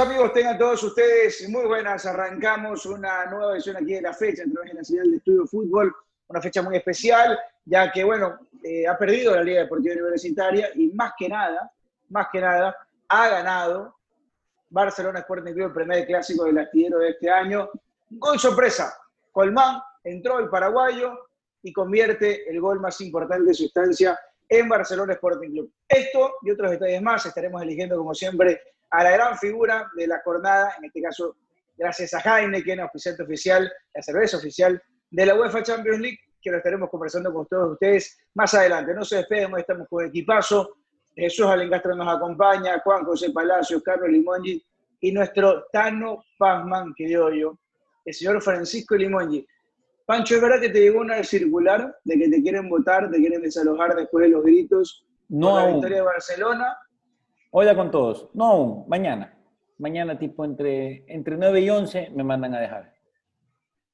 amigos, tengan todos ustedes muy buenas. Arrancamos una nueva edición aquí de la fecha en través señal de Estudio Fútbol. Una fecha muy especial, ya que, bueno, eh, ha perdido la Liga Deportiva Universitaria y más que nada, más que nada, ha ganado Barcelona Sporting Club, el primer clásico del astillero de este año. Gol sorpresa. Colmán entró el paraguayo y convierte el gol más importante de su estancia en Barcelona Sporting Club. Esto y otros detalles más estaremos eligiendo, como siempre, a la gran figura de la jornada, en este caso, gracias a Heineken, oficiante oficial, la cerveza oficial de la UEFA Champions League, que lo estaremos conversando con todos ustedes más adelante. No se despeguen, estamos con equipazo. Jesús Alengastro nos acompaña, Juan José Palacios, Carlos Limongi y nuestro Tano Pazman, que dio yo, el señor Francisco Limongi. Pancho, ¿es verdad que te llegó una circular de que te quieren votar, te quieren desalojar después de los gritos no la victoria de Barcelona? Hola con todos. No aún, mañana. Mañana, tipo entre, entre 9 y 11, me mandan a dejar.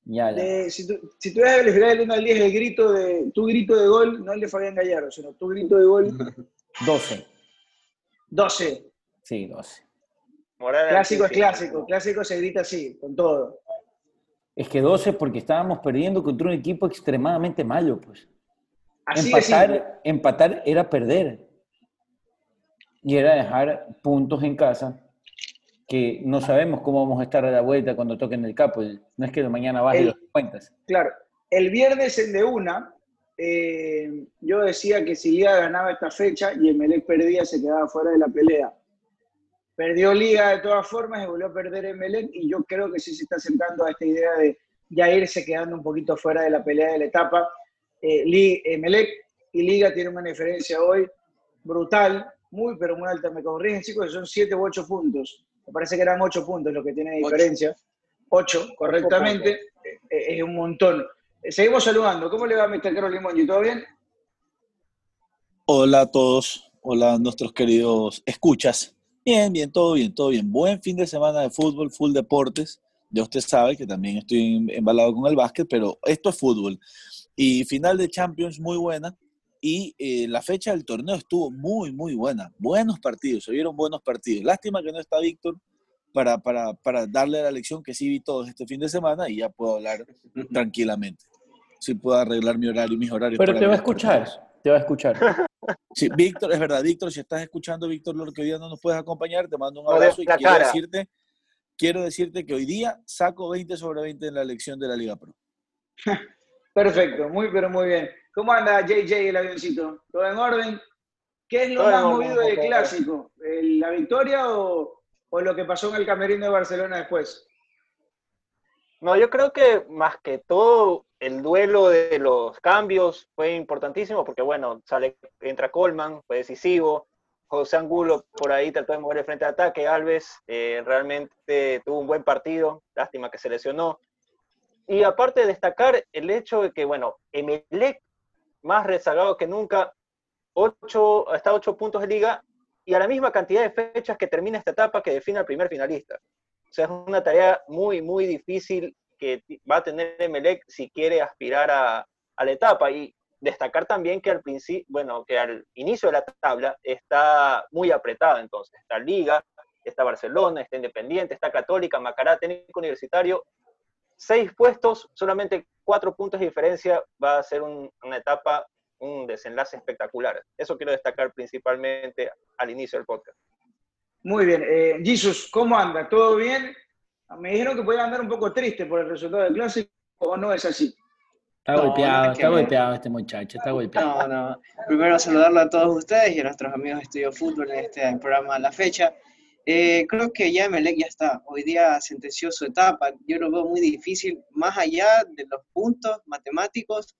Ya, ya. Eh, si, tú, si tú debes calificar del 1 al 10 el grito de, tu grito de gol, no el de Fabián Gallardo, sino tu grito de gol, 12. 12. Sí, 12. Moral Clásico es clásico, clásico se grita así, con todo. Es que 12 porque estábamos perdiendo contra un equipo extremadamente malo, pues. Así empatar, empatar era perder. Y era dejar puntos en casa que no sabemos cómo vamos a estar a la vuelta cuando toquen el capo. No es que mañana baje los cuentas. Claro, el viernes en de una, eh, yo decía que si Liga ganaba esta fecha y Emelec perdía, se quedaba fuera de la pelea. Perdió Liga de todas formas y volvió a perder Emelec y yo creo que sí se está acercando a esta idea de ya irse quedando un poquito fuera de la pelea de la etapa. Eh, Emelec y Liga tienen una diferencia hoy brutal, muy pero muy alta. Me corrigen chicos, que son 7 u 8 puntos. Me parece que eran 8 puntos lo que tiene diferencia. 8, correctamente. Eh, es un montón. Eh, Seguimos saludando. ¿Cómo le va, Mr. Carlos Limongi? ¿Todo bien? Hola a todos, hola a nuestros queridos escuchas. Bien, bien, todo bien, todo bien. Buen fin de semana de fútbol, full deportes. Ya usted sabe que también estoy embalado con el básquet, pero esto es fútbol. Y final de Champions muy buena. Y eh, la fecha del torneo estuvo muy, muy buena. Buenos partidos, se vieron buenos partidos. Lástima que no está Víctor para, para, para darle la lección que sí vi todos este fin de semana y ya puedo hablar tranquilamente. Sí puedo arreglar mi horario y mis horarios. Pero para te va a escuchar, partidos. te va a escuchar. Sí, Víctor, es verdad, Víctor, si estás escuchando, Víctor, lo que hoy día no nos puedes acompañar, te mando un abrazo y quiero cara. decirte, quiero decirte que hoy día saco 20 sobre 20 en la elección de la Liga Pro. Perfecto, muy pero muy bien. ¿Cómo anda JJ el avioncito? ¿Todo en orden? ¿Qué es lo Todo más movido del clásico? ¿El- ¿La victoria o, o lo que pasó en el camerino de Barcelona después? No, yo creo que más que todo el duelo de los cambios fue importantísimo porque, bueno, sale, entra Coleman, fue decisivo. José Angulo por ahí trató de mover el frente de ataque. Alves eh, realmente tuvo un buen partido, lástima que se lesionó. Y aparte de destacar el hecho de que, bueno, Emelec, más rezagado que nunca, ocho, está a ocho puntos de liga y a la misma cantidad de fechas que termina esta etapa que define al primer finalista. O sea, es una tarea muy, muy difícil que va a tener Emelec si quiere aspirar a, a la etapa. Y destacar también que al principio, bueno, que al inicio de la tabla está muy apretada. Entonces, está Liga, está Barcelona, está Independiente, está Católica, Macará, Técnico Universitario. Seis puestos, solamente cuatro puntos de diferencia, va a ser un- una etapa, un desenlace espectacular. Eso quiero destacar principalmente al inicio del podcast. Muy bien. Eh, Jesus, ¿cómo anda? ¿Todo bien? Me dijeron que podía andar un poco triste por el resultado del clásico, ¿o no es así? Está No, golpeado, no es que está me- golpeado este muchacho, está golpeado. No, no. Primero saludarlo a todos ustedes y a nuestros amigos de Estudio Fútbol en este programa La Fecha. Eh, creo que ya Emelec ya está. Hoy día sentenció su etapa. Yo lo veo muy difícil. Más allá de los puntos matemáticos,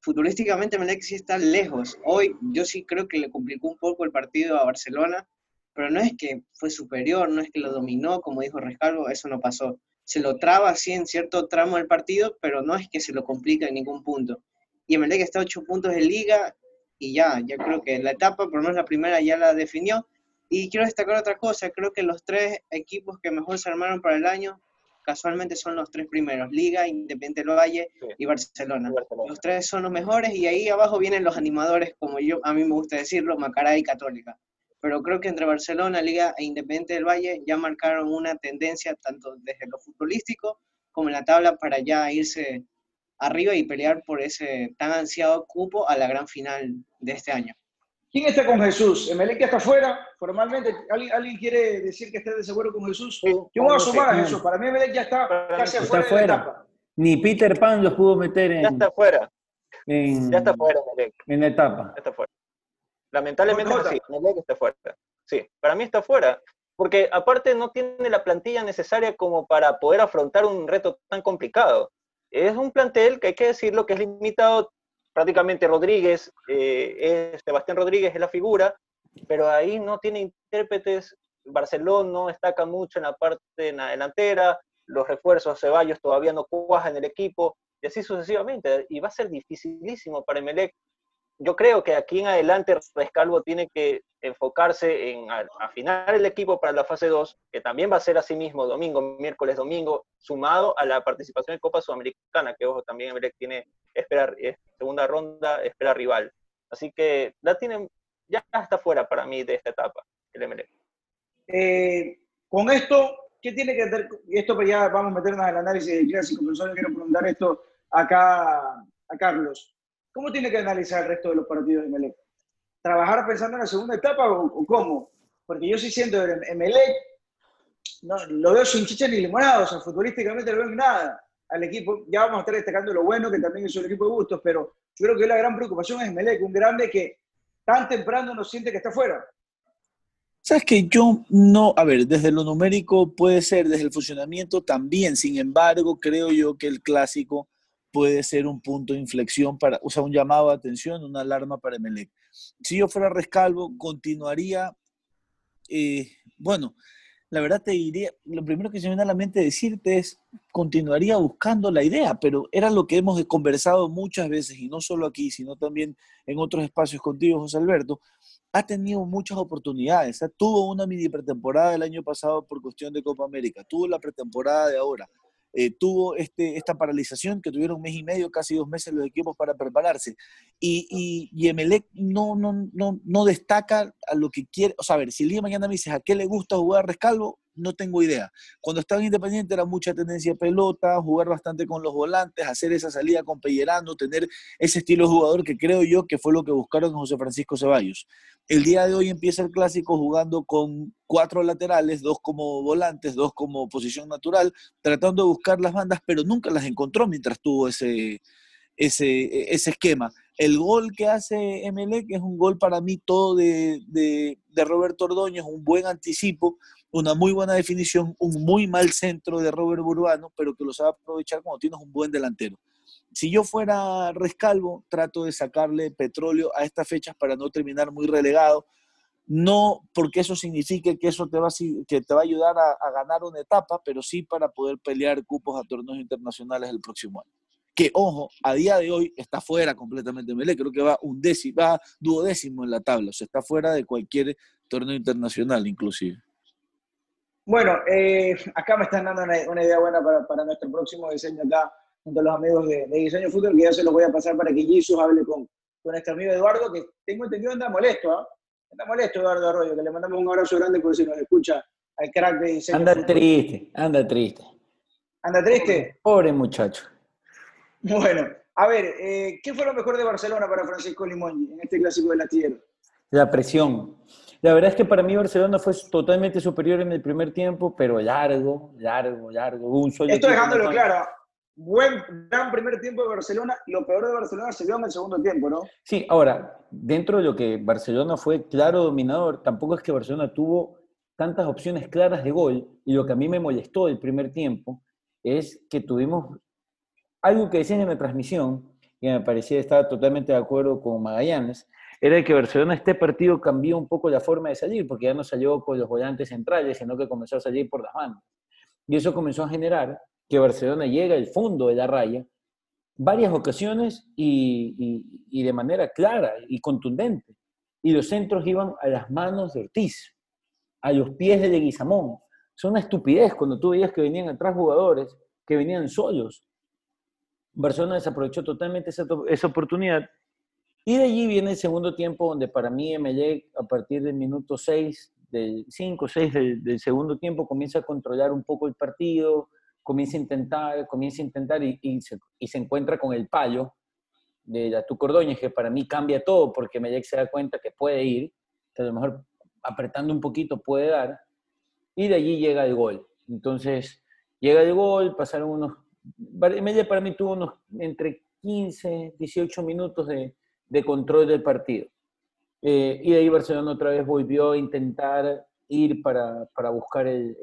futurísticamente Emelec sí está lejos. Hoy yo sí creo que le complicó un poco el partido a Barcelona, pero no es que fue superior, no es que lo dominó, como dijo Rescalvo, eso no pasó. Se lo traba así en cierto tramo del partido, pero no es que se lo complica en ningún punto y Emelec está a 8 puntos de liga y ya, ya creo que la etapa, por lo menos la primera, ya la definió. Y quiero destacar otra cosa, creo que los tres equipos que mejor se armaron para el año, casualmente son los tres primeros, Liga, Independiente del Valle Sí. y Barcelona. Barcelona. Los tres son los mejores y ahí abajo vienen los animadores, como yo a mí me gusta decirlo, Macará y Católica. pero creo que entre Barcelona, Liga e Independiente del Valle ya marcaron una tendencia tanto desde lo futbolístico como en la tabla para ya irse arriba y pelear por ese tan ansiado cupo a la gran final de este año. ¿Quién está con Jesús? ¿Emelec está afuera? Formalmente, ¿alguien, quiere decir que está de desacuerdo con Jesús? Yo voy a sumar a Jesús. Para mí Emelec ya está casi afuera. Está fuera. Ni Peter Pan los pudo meter en. Ya está fuera. ya está fuera Emelec. En etapa. Ya está fuera. Lamentablemente sí, Emelec está fuera. Sí, para mí está fuera. Porque aparte no tiene la plantilla necesaria como para poder afrontar un reto tan complicado. Es un plantel que hay que decirlo que es limitado prácticamente Rodríguez, eh, es, Sebastián Rodríguez es la figura, pero ahí no tiene intérpretes, Barcelona no destaca mucho en la parte en la delantera, los refuerzos Ceballos todavía no cuajan en el equipo, y así sucesivamente, y va a ser dificilísimo para Emelec yo creo que aquí en adelante Rescalvo tiene que enfocarse en afinar el equipo para la fase 2, que también va a ser así mismo domingo, miércoles, domingo, sumado a la participación en Copa Sudamericana, que ojo, también Emelec tiene espera, eh, segunda ronda, espera rival. Así que ya, tienen, ya está fuera para mí de esta etapa, el Emelec. Eh, con esto, ¿qué tiene que hacer? Esto ya vamos a meternos en el análisis de clásico, pero solo quiero preguntar esto acá a Carlos. ¿Cómo tiene que analizar el resto de los partidos de Melec? ¿Trabajar pensando en la segunda etapa o, cómo? Porque yo sí siento en Melec, no, lo veo sin chicha ni limonada, o sea, futbolísticamente no veo nada al equipo. Ya vamos a estar destacando lo bueno, que también es un equipo de gustos, pero yo creo que la gran preocupación es Melec, un grande que tan temprano no siente que está fuera. Sabes que yo no, a ver, desde lo numérico puede ser, desde el funcionamiento también, sin embargo, creo yo que el clásico puede ser un punto de inflexión para, o sea, un llamado de atención, una alarma para Emelec. Si yo fuera Rescalvo, continuaría, eh, bueno, la verdad te diría, lo primero que se me viene a la mente decirte es, continuaría buscando la idea, pero era lo que hemos conversado muchas veces, y no solo aquí, sino también en otros espacios contigo, José Alberto, ha tenido muchas oportunidades. Tuvo una mini pretemporada el año pasado por cuestión de Copa América, tuvo la pretemporada de ahora, eh, tuvo este, esta paralización que tuvieron un mes y medio, casi dos meses los equipos para prepararse. Y, y, y Emelec no, no, no, no destaca a lo que quiere. O sea, a ver, si el día mañana me dices a qué le gusta jugar Rescalvo, no tengo idea. Cuando estaba en Independiente era mucha tendencia a pelota, jugar bastante con los volantes, hacer esa salida con Pellerano, tener ese estilo de jugador que creo yo que fue lo que buscaron José Francisco Ceballos. El día de hoy empieza el clásico jugando con cuatro laterales, dos como volantes, dos como posición natural, tratando de buscar las bandas, pero nunca las encontró mientras tuvo ese, ese, ese esquema. El gol que hace Emelec es un gol para mí todo de, de, de Roberto Ordóñez, un buen anticipo, una muy buena definición, un muy mal centro de Robert Burbano, pero que lo sabe aprovechar cuando tienes un buen delantero. Si yo fuera Rescalvo, trato de sacarle petróleo a estas fechas para no terminar muy relegado. No porque eso signifique que eso te va, que te va a ayudar a, ganar una etapa, pero sí para poder pelear cupos a torneos internacionales el próximo año. Que, ojo, a día de hoy está fuera completamente Melé, creo que va un décimo, va duodécimo en la tabla, o sea, está fuera de cualquier torneo internacional inclusive. Bueno, eh, acá me están dando una, idea buena para, nuestro próximo diseño acá, junto a los amigos de, Diseño Fútbol, que ya se los voy a pasar para que Jesus hable con, con nuestro amigo Eduardo, que tengo entendido anda molesto, ¿ah? Anda molesto Eduardo Arroyo, que le mandamos un abrazo grande por si nos escucha al crack de Diseño Anda triste, anda triste. ¿Anda triste? Pobre muchacho. Bueno, a ver, eh, ¿qué fue lo mejor de Barcelona para Francisco Limón en este clásico de la tierra? La presión. La verdad es que para mí Barcelona fue totalmente superior en el primer tiempo, pero largo, largo, largo. Un Esto dejándolo claro. Buen, gran primer tiempo de Barcelona. Lo peor de Barcelona se vio en el segundo tiempo, ¿no? Sí, ahora, dentro de lo que Barcelona fue claro dominador, tampoco es que Barcelona tuvo tantas opciones claras de gol. Y lo que a mí me molestó el primer tiempo es que tuvimos algo que decían en la transmisión, y me parecía estar totalmente de acuerdo con Magallanes, era que Barcelona este partido cambió un poco la forma de salir, porque ya no salió con los volantes centrales, sino que comenzó a salir por las manos. Y eso comenzó a generar que Barcelona llega al fondo de la raya varias ocasiones y, y, de manera clara y contundente. Y los centros iban a las manos de Ortiz, a los pies de Leguizamón. Es una estupidez cuando tú veías que venían atrás jugadores que venían solos. Barcelona desaprovechó totalmente esa, esa oportunidad Y de allí viene el segundo tiempo, donde para mí Emelec, a partir del minuto 6, del 5, 6 del, segundo tiempo, comienza a controlar un poco el partido, comienza a intentar, comienza a intentar y, y, se, y se, encuentra con el payo de la Cordóñez, que para mí cambia todo, porque Emelec se da cuenta que puede ir, que a lo mejor apretando un poquito puede dar, y de allí llega el gol. Entonces, llega el gol, pasaron unos, Emelec para mí tuvo unos entre 15, 18 minutos de, de control del partido. Eh, y de ahí Barcelona otra vez volvió a intentar ir para, para buscar el,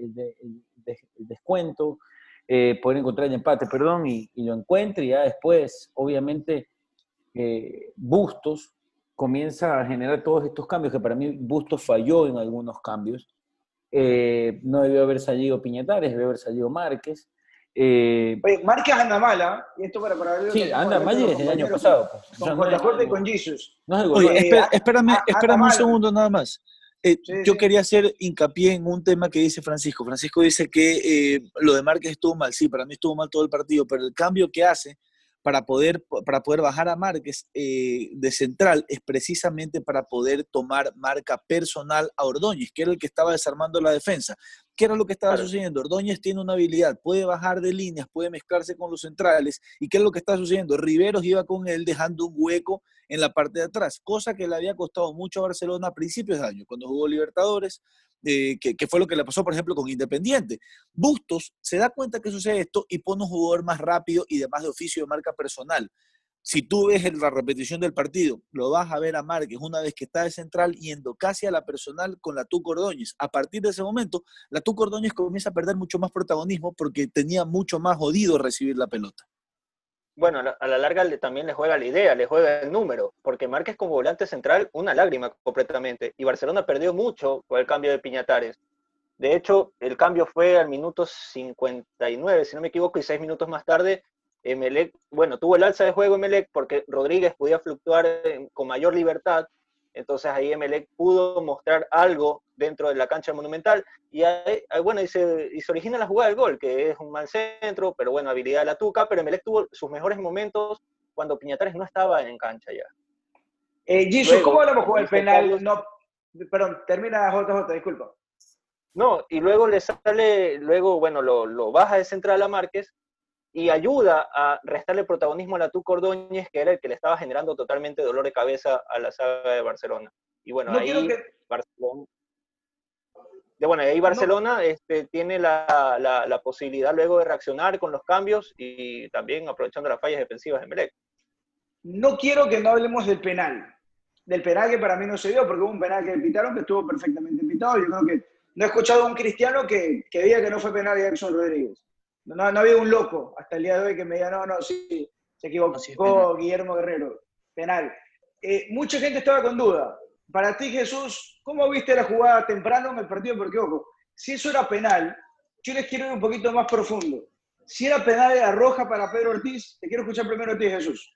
descuento, eh, poder encontrar el empate, perdón, y, lo encuentra y ya después, obviamente, eh, Bustos comienza a generar todos estos cambios, que para mí Bustos falló en algunos cambios. Eh, no debió haber salido Piñatares, debió haber salido Márquez. Eh, Oye, Márquez anda mala, y esto para, para Sí, anda mal desde el año pasado. Pues. Con, con la corte y con Jesus. No es Oye, espera, espérame, espérame un segundo nada más. Eh, sí, yo sí. quería hacer hincapié en un tema que dice Francisco. Francisco dice que eh, lo de Márquez estuvo mal. Sí, para mí estuvo mal todo el partido, pero el cambio que hace para poder, para poder bajar a Márquez eh, de central es precisamente para poder tomar marca personal a Ordóñez, que era el que estaba desarmando la defensa. ¿Qué era lo que estaba claro. sucediendo? Ordóñez tiene una habilidad, puede bajar de líneas, puede mezclarse con los centrales. ¿Y qué es lo que está sucediendo? Riveros iba con él dejando un hueco en la parte de atrás, cosa que le había costado mucho a Barcelona a principios de año, cuando jugó Libertadores, eh, que, que, fue lo que le pasó, por ejemplo, con Independiente. Bustos se da cuenta que sucede esto y pone un jugador más rápido y de más de oficio de marca personal. Si tú ves la repetición del partido, lo vas a ver a Márquez una vez que está de central yendo casi a la personal con la Tuco Ordóñez. A partir de ese momento, la Tuco Ordóñez comienza a perder mucho más protagonismo porque tenía mucho más jodido recibir la pelota bueno, a la larga también le juega la idea, le juega el número, porque Márquez como volante central, una lágrima completamente. Y Barcelona perdió mucho con el cambio de Piñatares. De hecho, el cambio fue al minuto 59, si no me equivoco, y seis minutos más tarde, Emelec, bueno, tuvo el alza de juego Emelec porque Rodríguez podía fluctuar con mayor libertad entonces ahí Emelec pudo mostrar algo dentro de la cancha monumental y ahí, bueno, y se, y se, origina la jugada del gol, que es un mal centro, pero bueno, habilidad de la Tuca, pero Emelec tuvo sus mejores momentos cuando Piñatares no estaba en cancha ya. Eh, Gisу, ¿cómo hablamos con el penal? No, perdón, termina JJ, disculpa. No, y luego le sale, luego, bueno, lo, lo baja de central a Márquez y ayuda a restarle protagonismo a la Tuco Ordóñez, que era el que le estaba generando totalmente dolor de cabeza a la saga de Barcelona. Y bueno, no ahí que... Barcelona, de, bueno, ahí Barcelona no. este, tiene la, la, la, posibilidad luego de reaccionar con los cambios y también aprovechando las fallas defensivas de Melec. No quiero que no hablemos del penal, del penal que para mí no se dio, porque hubo un penal que pitaron que estuvo perfectamente pitado. Yo creo que no he escuchado a un cristiano que, que diga que no fue penal de Jackson Rodríguez. No, no, había un loco hasta el día de hoy que me diga, no, no, sí, se equivocó sí, Guillermo Guerrero, penal. Eh, mucha gente estaba con duda. Para ti, Jesús, ¿cómo viste la jugada temprano en el partido? Porque, ojo, si eso era penal, yo les quiero ir un poquito más profundo. Si era penal de la roja para Pedro Ortiz, te quiero escuchar primero a ti, Jesús.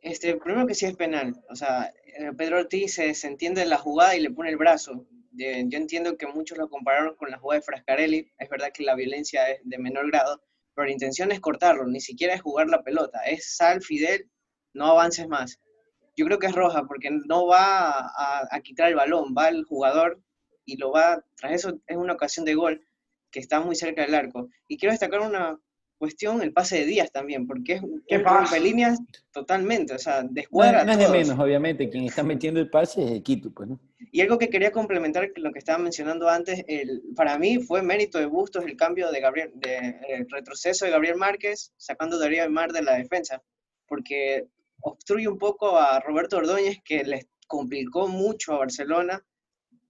Este, primero que sí es penal. O sea, eh, Pedro Ortiz se, se entiende la jugada y le pone el brazo yo entiendo que muchos lo compararon con la jugada de Frascarelli, es verdad que la violencia es de menor grado, pero la intención es cortarlo, ni siquiera es jugar la pelota, es sal, Fidel, no avances más. Yo creo que es roja porque no va a, a quitar el balón, va el jugador y lo va, tras eso es una ocasión de gol que está muy cerca del arco. Y quiero destacar una cuestión, el pase de Díaz también, porque es ¿Qué pasa? líneas totalmente, o sea, descuadra no, no es de menos, obviamente, quien está metiendo el pase es Quito, pues, ¿no? Y algo que quería complementar lo que estaba mencionando antes, el, para mí fue mérito de Bustos el cambio de Gabriel, de, el retroceso de Gabriel Márquez, sacando a Darío Aymar de la defensa, porque obstruye un poco a Roberto Ordóñez, que les complicó mucho a Barcelona,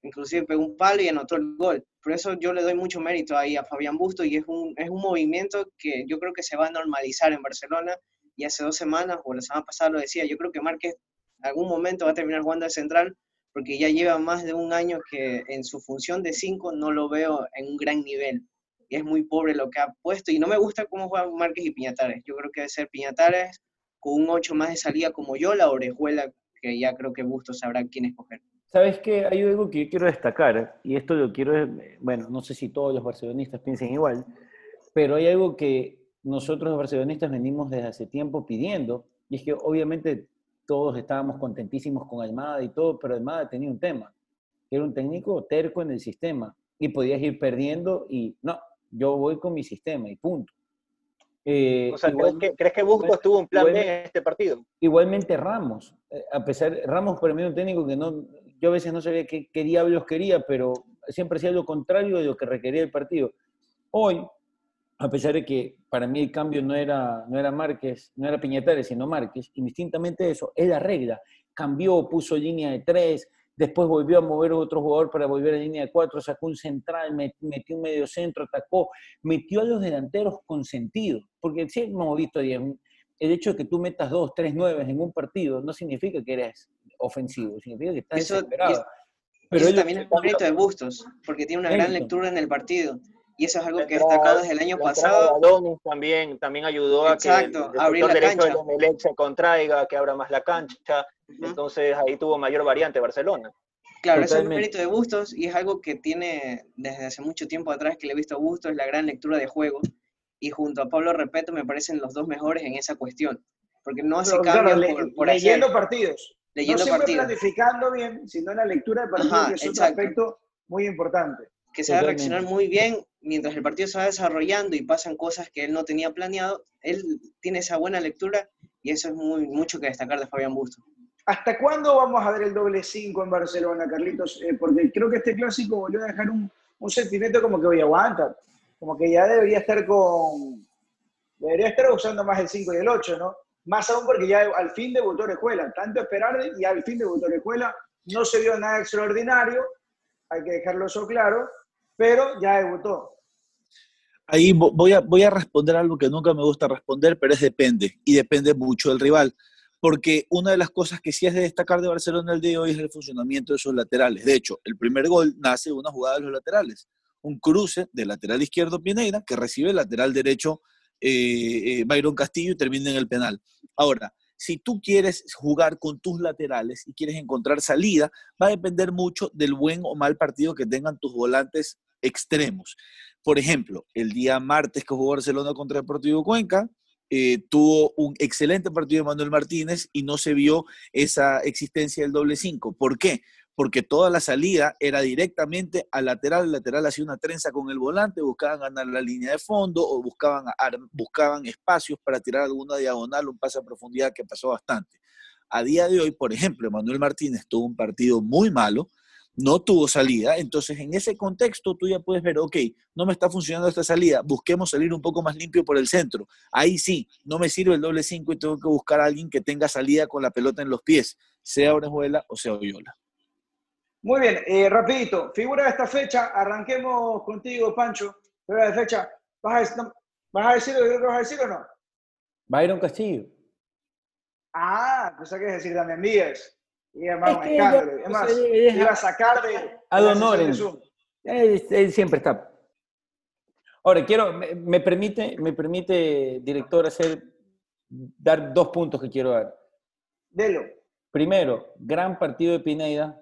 inclusive pegó un palo y anotó el gol. Por eso yo le doy mucho mérito ahí a Fabián Busto y es un, es un movimiento que yo creo que se va a normalizar en Barcelona y hace dos semanas o la semana pasada lo decía, yo creo que Márquez algún momento va a terminar jugando de central porque ya lleva más de un año que en su función de 5 no lo veo en un gran nivel. Y es muy pobre lo que ha puesto. Y no me gusta cómo juegan Márquez y Piñatares. Yo creo que debe ser Piñatares con un 8 más de salida como yo, la orejuela, que ya creo que Bustos sabrá quién escoger. ¿Sabes qué? Hay algo que yo quiero destacar, y esto lo quiero, bueno, no sé si todos los barcelonistas piensen igual, pero hay algo que nosotros los barcelonistas venimos desde hace tiempo pidiendo, y es que obviamente todos estábamos contentísimos con Almada y todo, pero Almada tenía un tema, que era un técnico terco en el sistema y podías ir perdiendo y no, yo voy con mi sistema y punto. Eh, o sea, ¿crees, que, Bustos tuvo un plan B en este partido? Igualmente Ramos, eh, a pesar, Ramos para mí un técnico que no, yo a veces no sabía qué, diablos quería, pero siempre hacía lo contrario de lo que requería el partido. Hoy, a pesar de que para mí el cambio no era, no era Márquez, no era Piñatares, sino Márquez, indistintamente eso, él arregla, cambió, puso línea de tres, después volvió a mover otro jugador para volver a línea de cuatro, sacó un central, metió un medio centro, atacó, metió a los delanteros con sentido, porque sí hemos visto, el hecho de que tú metas dos, tres, nueve en un partido no significa que eres ofensivo, significa que estás desesperado. Pero eso también es un mérito de Bustos, porque tiene una gran lectura en el partido. Y eso es algo que ha destacado desde el año pasado. Adonis también, también ayudó a que el, abrir la derecho de se contraiga, que abra más la cancha. Entonces ahí tuvo mayor variante Barcelona. Claro, eso es un mérito de Bustos y es algo que tiene desde hace mucho tiempo atrás que le he visto a Bustos, la gran lectura de juego. Y junto a Pablo Repeto me parecen los dos mejores en esa cuestión. Porque no hace cambios por, leyendo partidos. Leyendo no siempre planificando bien, sino en la lectura de partidos, que es un aspecto muy importante que sabe reaccionar muy bien mientras el partido se va desarrollando y pasan cosas que él no tenía planeado. Él tiene esa buena lectura y eso es muy, mucho que destacar de Fabián Busto. ¿Hasta cuándo vamos a ver el doble 5 en Barcelona, Carlitos? Eh, porque creo que este clásico volvió a dejar un, un sentimiento como que, voy a aguantar, como que ya debería estar con, debería estar usando más el 5 y el 8, ¿no? Más aún porque ya al fin debutó Escuela, tanto esperar y al fin debutó Escuela, no se vio nada extraordinario, hay que dejarlo eso claro, pero ya debutó. Ahí voy a, voy a responder algo que nunca me gusta responder, pero es depende, y depende mucho del rival. Porque una de las cosas que sí es de destacar de Barcelona el día de hoy es el funcionamiento de sus laterales. De hecho, el primer gol nace de una jugada de los laterales. Un cruce del lateral izquierdo Pineira que recibe el lateral derecho eh, eh, Byron Castillo y termina en el penal. Ahora, si tú quieres jugar con tus laterales y quieres encontrar salida, va a depender mucho del buen o mal partido que tengan tus volantes extremos. Por ejemplo, el día martes que jugó Barcelona contra Deportivo Cuenca, eh, tuvo un excelente partido de Manuel Martínez y no se vio esa existencia del doble 5. ¿Por qué? Porque toda la salida era directamente al lateral, el lateral hacía una trenza con el volante, buscaban ganar la línea de fondo o buscaban, buscaban espacios para tirar alguna diagonal, un pase a profundidad que pasó bastante. A día de hoy, por ejemplo, Manuel Martínez tuvo un partido muy malo, no tuvo salida. Entonces, en ese contexto, tú ya puedes ver, ok, no me está funcionando esta salida, busquemos salir un poco más limpio por el centro. Ahí sí, no me sirve el doble 5 y tengo que buscar a alguien que tenga salida con la pelota en los pies, sea Orejuela o sea Oyola. Muy bien, eh, rapidito, figura de esta fecha, arranquemos contigo, Pancho, figura de fecha, ¿vas a, decir, ¿vas a decir lo que vas a decir o no? Byron Castillo. Ah, cosa que decir también Díaz. Y es más un escándalo. Es más, iba a sacar de. A Donoren. Él, él, siempre está. Ahora, quiero, me, permite, me permite, director, hacer, dar dos puntos que quiero dar. Delo. Primero, gran partido de Pineda,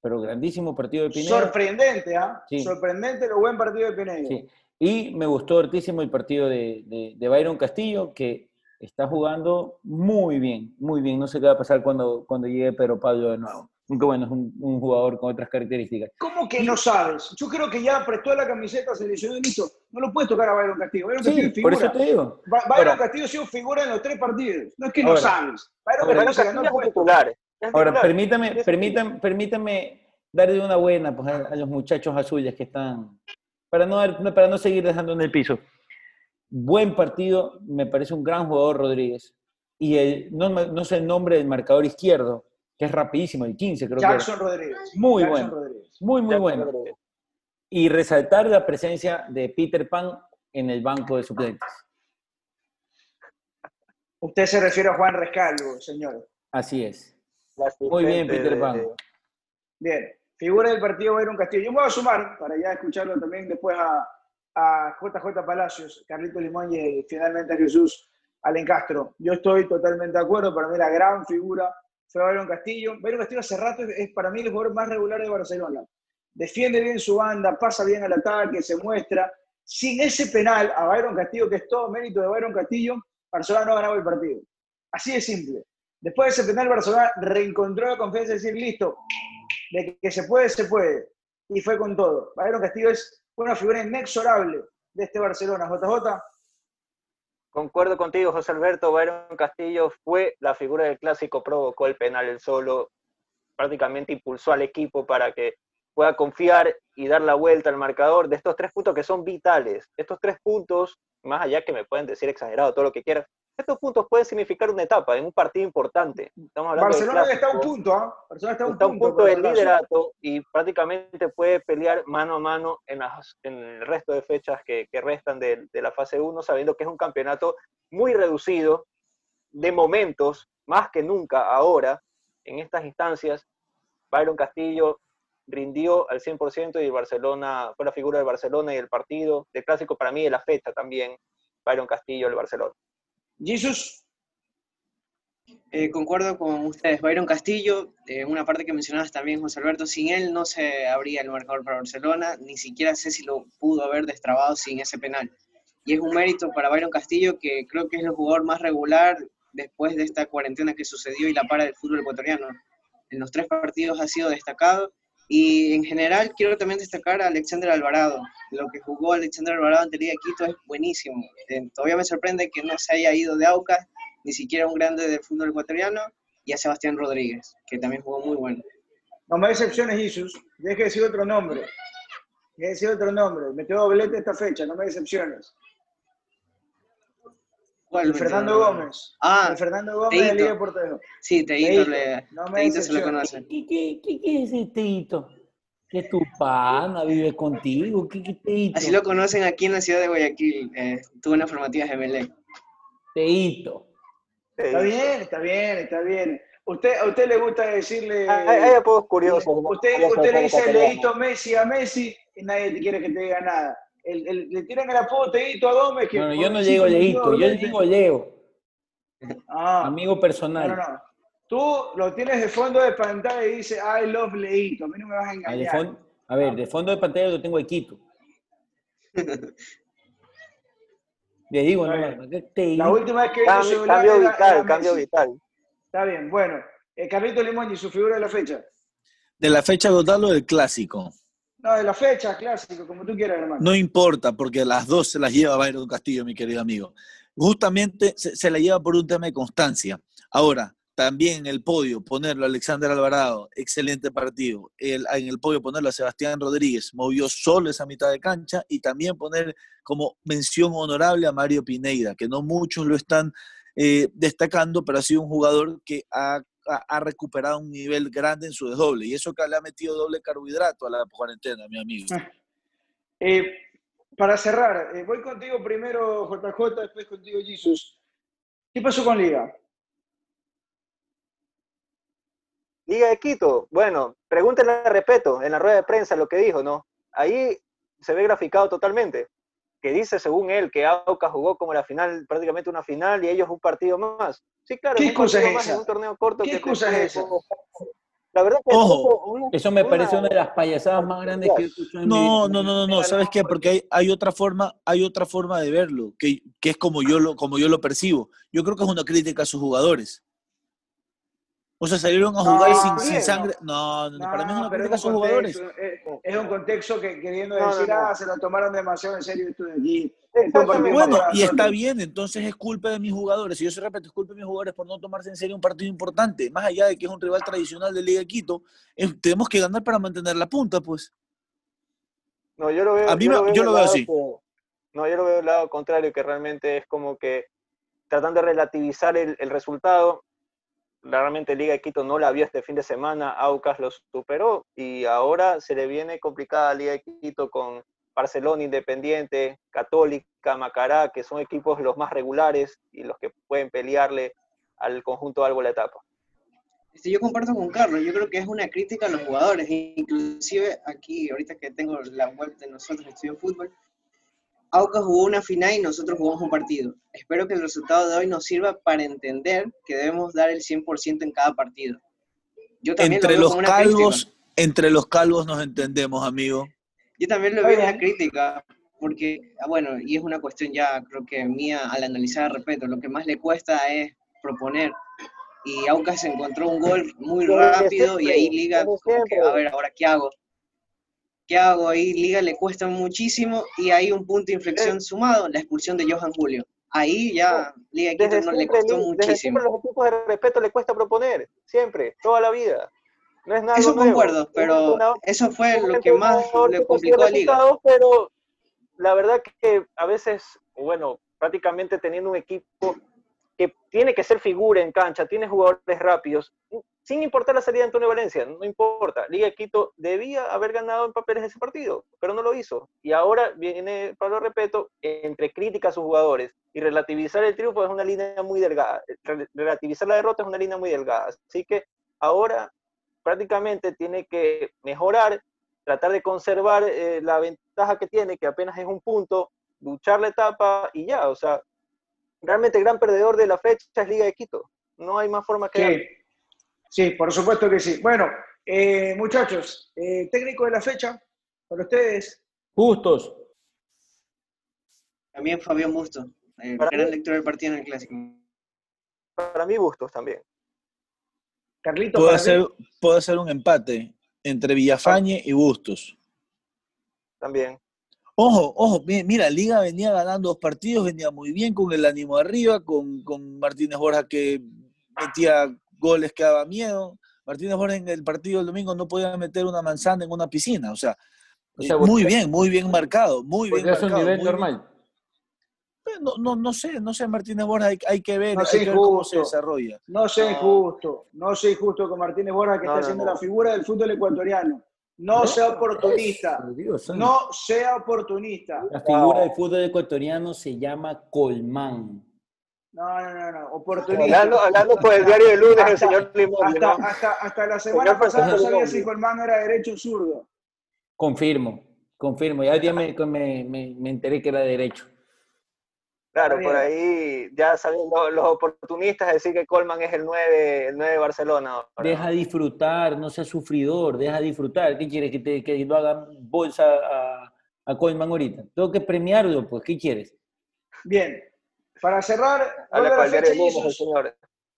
pero grandísimo partido de Pineda. Sorprendente, ¿ah? Sorprendente lo buen partido de Pineda. Sí. Y me gustó hartísimo el partido de, de, de Byron Castillo, que está jugando muy bien, muy bien. No sé qué va a pasar cuando, cuando llegue Pedro Pablo de nuevo. Aunque bueno, es un, jugador con otras características. ¿Cómo que no sabes? Yo creo que ya prestó la camiseta, se lesionó y listo. No lo puedes tocar a Byron Castillo. Byron Castillo figura. Por eso te digo. Byron Castillo ha sido figura en los tres partidos. No es que no sabes. Byron Castillo ganó el titular. Ahora, permítame, permítame, permítame darle una buena pues, a, los muchachos azules que están. Para no, para no seguir dejando en el piso buen partido, me parece un gran jugador Rodríguez. Y el, no, no sé el nombre del marcador izquierdo, que es rapidísimo, el 15 creo Jackson Rodríguez. Muy bueno. Muy, muy bueno. Y resaltar la presencia de Peter Pan en el banco de suplentes. Usted se refiere a Juan Rescalvo, señor. Así es. Muy bien, Peter Pan. Bien. Figura del partido Bayron Castillo. Yo me voy a sumar para ya escucharlo también después a, a JJ Palacios, Carlito Limón y finalmente a Jesús Alencastro. Yo estoy totalmente de acuerdo, para mí la gran figura fue Byron Castillo. Byron Castillo hace rato es, para mí el jugador más regular de Barcelona. Defiende bien su banda, pasa bien al ataque, se muestra. Sin ese penal a Byron Castillo, que es todo mérito de Byron Castillo, Barcelona no ha ganado el partido. Así de simple. Después de ese penal, Barcelona reencontró la confianza de decir, listo, de que se puede, se puede. Y fue con todo. Byron Castillo es una figura inexorable de este Barcelona. JJ. Concuerdo contigo, José Alberto. Byron Castillo fue la figura del clásico, provocó el penal el solo, prácticamente impulsó al equipo para que pueda confiar y dar la vuelta al marcador de estos tres puntos que son vitales. Estos tres puntos, más allá que me pueden decir exagerado, todo lo que quieran, estos puntos pueden significar una etapa en un partido importante. Estamos Barcelona está a un punto, ¿ah? Barcelona está a un punto, punto del liderato y prácticamente puede pelear mano a mano en, el resto de fechas que, restan de, de, la fase 1, sabiendo que es un campeonato muy reducido, de momentos, más que nunca ahora, en estas instancias. Byron Castillo rindió al 100% y el Barcelona fue la figura del Barcelona y el partido. De clásico para mí de la fecha también, Byron Castillo, el Barcelona. Jesús. Eh, concuerdo con ustedes. Byron Castillo, eh, una parte que mencionabas también, José Alberto, sin él no se abría el marcador para Barcelona, ni siquiera sé si lo pudo haber destrabado sin ese penal. Y es un mérito para Byron Castillo, que creo que es el jugador más regular después de esta cuarentena que sucedió y la para del fútbol ecuatoriano. En los tres partidos ha sido destacado y en general quiero también destacar a Alexander Alvarado. Lo que jugó Alexander Alvarado ante Liga Quito es buenísimo. Eh, todavía me sorprende que no se haya ido de Aucas, ni siquiera un grande del fútbol ecuatoriano, y a Sebastián Rodríguez, que también jugó muy bueno. No me decepciones, Jesús. Deje de decir otro nombre. Deje de decir otro nombre. Metió doblete esta fecha, no me decepciones. ¿Cuál? Fernando Gómez. Ah, Fernando Gómez de Liga Portero. Sí, Teito, le, no me Teito se lo conoce. ¿Qué, qué, qué, qué es ese Teito? Que tu pana vive contigo. ¿Qué, qué Teito? Así lo conocen aquí en la ciudad de Guayaquil. Eh, tuvo una formativa gemelé. Teito. Está bien, está bien, está bien. Usted, ¿A usted le gusta decirle... Ah, hay, hay apodos curiosos. Usted, usted le dice Leito Messi a Messi y nadie te quiere que te diga nada le tiran el apodo Teito a Gómez. Que bueno, yo no digo Leito, yo digo Leo. Ah, Amigo personal. No, no. Tú lo tienes de fondo de pantalla y dices I love Leito. A mí no me vas a engañar. A, ver, de fondo de pantalla lo tengo de Quito. Le digo, no, La última vez que cambio, cambio vital, cambio vital. Está bien, bueno. El Carlito Limón y su figura de la fecha. De la fecha total o del clásico. No, de la fecha, clásico, como tú quieras, hermano. No importa, porque las dos se las lleva Byron Castillo, mi querido amigo. Justamente se, la lleva por un tema de constancia. Ahora, también en el podio ponerlo a Alexander Alvarado, excelente partido. en el podio ponerlo a Sebastián Rodríguez, movió solo esa mitad de cancha. Y también poner como mención honorable a Mario Pineida, que no muchos lo están eh, destacando, pero ha sido un jugador que ha ha, recuperado un nivel grande en su desdoble. Y eso que le ha metido doble carbohidrato a la cuarentena, mi amigo. Eh, para cerrar, eh, voy contigo primero, JJ, después contigo, Jesus. ¿Qué pasó con Liga? Liga de Quito, bueno, pregúntenle a Repeto en la rueda de prensa lo que dijo, ¿no? Ahí se ve graficado totalmente que dice, según él, que Aucas jugó como la final, prácticamente una final, y ellos un partido más. Sí, claro, ¿Qué un es más en un torneo corto. ¿Qué excusa es esa? La verdad que Ojo, eso me parece una de las payasadas más grandes que he escuchado en No, no, no, no, no, ¿sabes qué? Porque hay, hay, otra forma, hay otra forma de verlo, que, que es como yo, lo, como yo lo percibo. Yo creo que es una crítica a sus jugadores. O sea, salieron a jugar sin, sangre. No, no, para mí es una crítica a sus jugadores. Es, un contexto que queriendo decir, ah, se lo tomaron demasiado en serio esto de aquí. Bueno, y está bien, entonces es culpa de mis jugadores. Y yo se repito, es culpa de mis jugadores por no tomarse en serio un partido importante. Más allá de que es un rival tradicional de Liga de Quito, tenemos que ganar para mantener la punta, pues. No, yo lo veo, a mí yo lo veo, así. no, yo lo veo del lado contrario, que realmente es como que tratando de relativizar el, el resultado, realmente Liga de Quito no la vio este fin de semana, Aucas lo superó y ahora se le viene complicada Liga de Quito con Barcelona Independiente, Católica, Macará, que son equipos los más regulares y los que pueden pelearle al conjunto de algo la etapa. Yo comparto con Carlos, yo creo que es una crítica a los jugadores, inclusive aquí, ahorita que tengo la web de nosotros, Estudio Fútbol, Aucas jugó una final y nosotros jugamos un partido. Espero que el resultado de hoy nos sirva para entender que debemos dar el 100% en cada partido. Yo también entre los calvos, entre los calvos nos entendemos, amigo. Yo también lo veo una crítica, porque, ah, bueno, y es una cuestión ya, creo que mía, al analizar, respeto, lo que más le cuesta es proponer. y Aucas encontró un gol muy rápido y ahí Liga, a ver, ahora qué hago. ¿Qué hago? Ahí Liga le cuesta muchísimo y hay un punto de inflexión sumado, la expulsión de Johan Julio. Ahí ya Liga Quito no le costó muchísimo. Siempre los equipos de respeto le cuesta proponer, siempre, toda la vida. No es nada eso concuerdo, pero eso fue lo que más le complicó a Liga. Pero la verdad que a veces, bueno, prácticamente teniendo un equipo que tiene que ser figura en cancha, tiene jugadores rápidos, sin importar la salida de Antonio Valencia, no importa. Liga Quito debía haber ganado en papeles ese partido, pero no lo hizo. Y ahora viene Pablo Repeto entre críticas a sus jugadores y relativizar el triunfo es una línea muy delgada. Relativizar la derrota es una línea muy delgada. Así que ahora prácticamente tiene que mejorar, tratar de conservar eh, la ventaja que tiene, que apenas es un punto, luchar la etapa y ya. O sea, realmente el gran perdedor de la fecha es Liga de Quito. No hay más forma que... Sí, por supuesto que sí. Bueno, eh, muchachos, eh, técnico de la fecha, para ustedes. Justos. También Fabián Bustos, el gran lector del partido en el Clásico. Para mí Bustos también. Carlito, puede, ser, puede ser un empate entre Villafañe y Bustos. También. Ojo, ojo, mira, Liga venía ganando dos partidos, venía muy bien con el ánimo arriba, con, con Martínez Borja que metía goles que daba miedo. Martínez Borges en el partido del domingo no podía meter una manzana en una piscina. O sea, eh, muy bien, muy bien marcado. Muy bien es un nivel normal. No, no, no, sé, no sé, Martínez Borja, hay, que ver, cómo se desarrolla. No sé justo, no sé justo con Martínez Borja que está haciendo la figura del fútbol ecuatoriano. No sea oportunista. no sea oportunista. La figura del fútbol ecuatoriano se llama Colmán. No, no, no, no. oportunista. Hablando, por el diario de lunes, el señor Limón. Hasta, hasta, hasta, la semana pasada no sabía si Colmán era derecho o zurdo. Confirmo, confirmo. Ya día me, me, me, enteré que era derecho. Claro, por ahí ya saben los, oportunistas decir que Colman es el 9, el 9 de Barcelona. Deja disfrutar, no seas sufridor, deja disfrutar. ¿Qué quieres? ¿Que, te, que lo hagan bolsa a, a Colman ahorita? Tengo que premiarlo, pues. ¿Qué quieres? Bien, para cerrar, ¿cuál la fecha, Isus?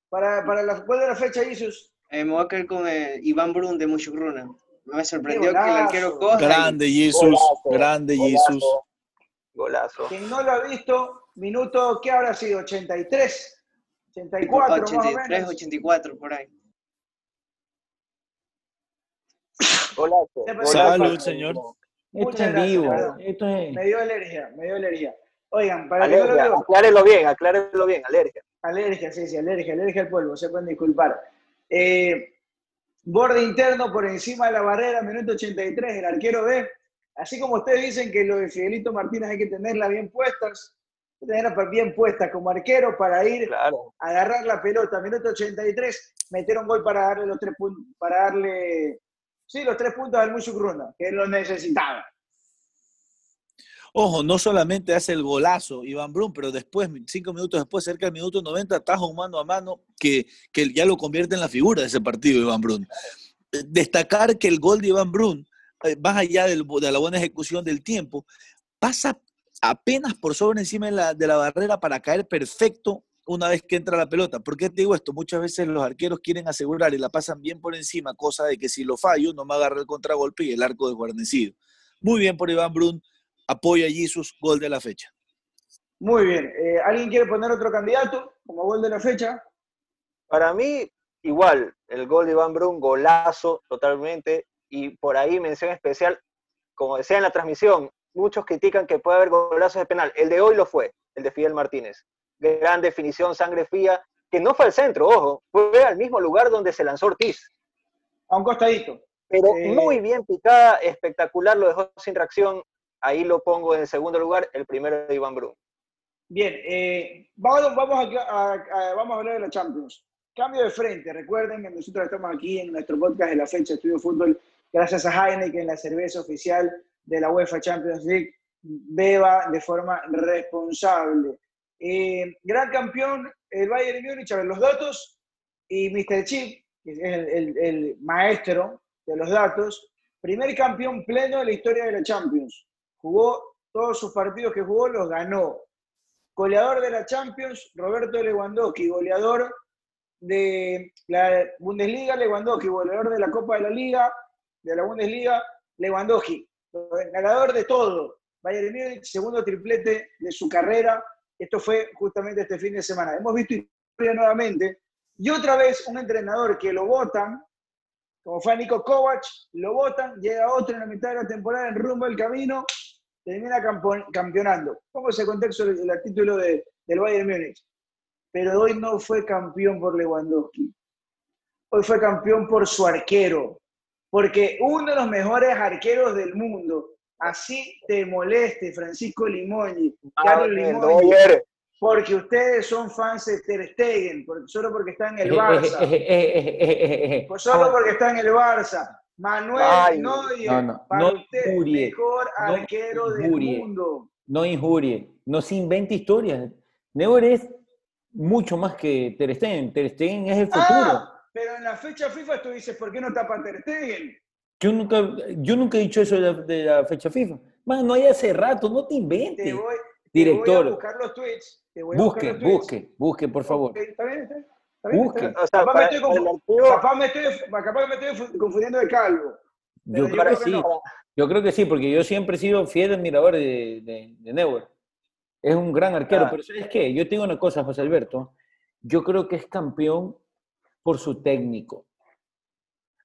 Para, para la, ¿Cuál de la fecha, Isus? Eh, me voy a quedar con el Iván Brun de Mushukruna. Me sorprendió que el arquero coja. Grande, Jesús. Grande, Jesús. Golazo. Quien no lo ha visto, minuto, ¿qué habrá sido? ¿83? 84, 83, 84, por ahí. Golazo. Salud, señor. Esto es vivo. Esto es... Me dio alergia, me dio alergia. Oigan, para alergia, que no aclárelo bien, aclárelo bien, alergia. Alergia, sí, sí, alergia, alergia al polvo, se pueden disculpar. Eh, borde interno por encima de la barrera, minuto 83, el arquero B. Así como ustedes dicen que lo de Fidelito Martínez hay que tenerla bien puestas, tenerla bien puestas como arquero para ir a agarrar la pelota, minuto 83, meter un gol para darle los tres puntos, para darle, sí, los tres puntos al Musukruna, que él lo necesitaba. Ojo, no solamente hace el golazo Iván Brun, pero después, cinco minutos después, cerca del minuto 90, ataja un mano a mano que, que ya lo convierte en la figura de ese partido, Iván Brun. Eh, destacar que el gol de Iván Brun, eh, más allá de la buena ejecución del tiempo, pasa apenas por sobre encima de la, de la barrera para caer perfecto una vez que entra la pelota. ¿Por qué te digo esto? Muchas veces los arqueros quieren asegurar y la pasan bien por encima, cosa de que si lo fallo no me agarra el contragolpe y el arco desguarnecido. Muy bien por Iván Brun, apoya a Jesus, gol de la fecha. Muy bien. Eh, ¿Alguien quiere poner otro candidato como gol de la fecha? Para mí, igual, el gol de Iván Brun, golazo totalmente. Y por ahí mención especial, como decía en la transmisión, muchos critican que puede haber golazos de penal. El de hoy lo fue, el de Fidel Martínez. Gran definición, sangre fría, que no fue al centro, ojo, fue al mismo lugar donde se lanzó Ortiz. A un costadito. Pero eh, muy bien picada, espectacular, lo dejó sin reacción ahí lo pongo en segundo lugar, el primero de Iván Brun. Bien, eh, vamos, vamos, a, vamos a hablar de la Champions. Cambio de frente, recuerden que nosotros estamos aquí en nuestro podcast de la fecha de Estudio Fútbol, gracias a Heineken, la cerveza oficial de la UEFA Champions League, beba de forma responsable. Eh, gran campeón, el Bayern Múnich, a ver los datos, y Mr. Chip, que es el, el maestro de los datos, primer campeón pleno de la historia de la Champions jugó todos sus partidos que jugó, los ganó. Goleador de la Champions, Roberto Lewandowski, goleador de la Bundesliga, Lewandowski, goleador de la Copa de la Liga, de la Bundesliga, Lewandowski, ganador de todo. Bayern Múnich, segundo triplete de su carrera. Esto fue justamente este fin de semana. Hemos visto historia nuevamente. Y otra vez un entrenador que lo votan, como fue Nico Kovac, lo votan, llega otro en la mitad de la temporada en rumbo al camino, termina campeonando. Pongo ese contexto el, el título de, del Bayern Múnich pero hoy no fue campeón por Lewandowski. Hoy fue campeón por su arquero, porque uno de los mejores arqueros del mundo, así te moleste Francisco Limoni, Ah, Carlos Neuer. porque ustedes son fans de Ter Stegen, solo porque está en el Barça, pues solo porque está en el Barça. Manuel Ay, Neuer, no, no, para no usted, injurie, mejor no arquero del injurie. mundo. No injurie, no se invente historias. Neuer es mucho más que Ter Stegen. Ter Stegen es el futuro. Ah, pero en la fecha FIFA tú dices, ¿por qué no tapa Ter Stegen? Yo nunca, yo nunca he dicho eso de la, de la fecha FIFA. Man, no hay hace rato, no te Te inventes. voy, te voy a Director, buscar los tweets. te voy a busque, buscar los tweets. busque, busque, por favor. Ok, ¿Está bien? ¿Está bien? ¿Está bien? Busque. ¿Está bien? O sea, Capaz me para, estoy para el confu- archivo, capaz me estoy, capaz que me estoy confundiendo de calvo. Yo creo que creo que sí. no. Yo creo que sí, porque yo siempre he sido fiel admirador de, de, de Neuer. Es un gran arquero, Ah. pero ¿sabes qué? Yo te digo una cosa, José Alberto. Yo creo que es campeón por su técnico.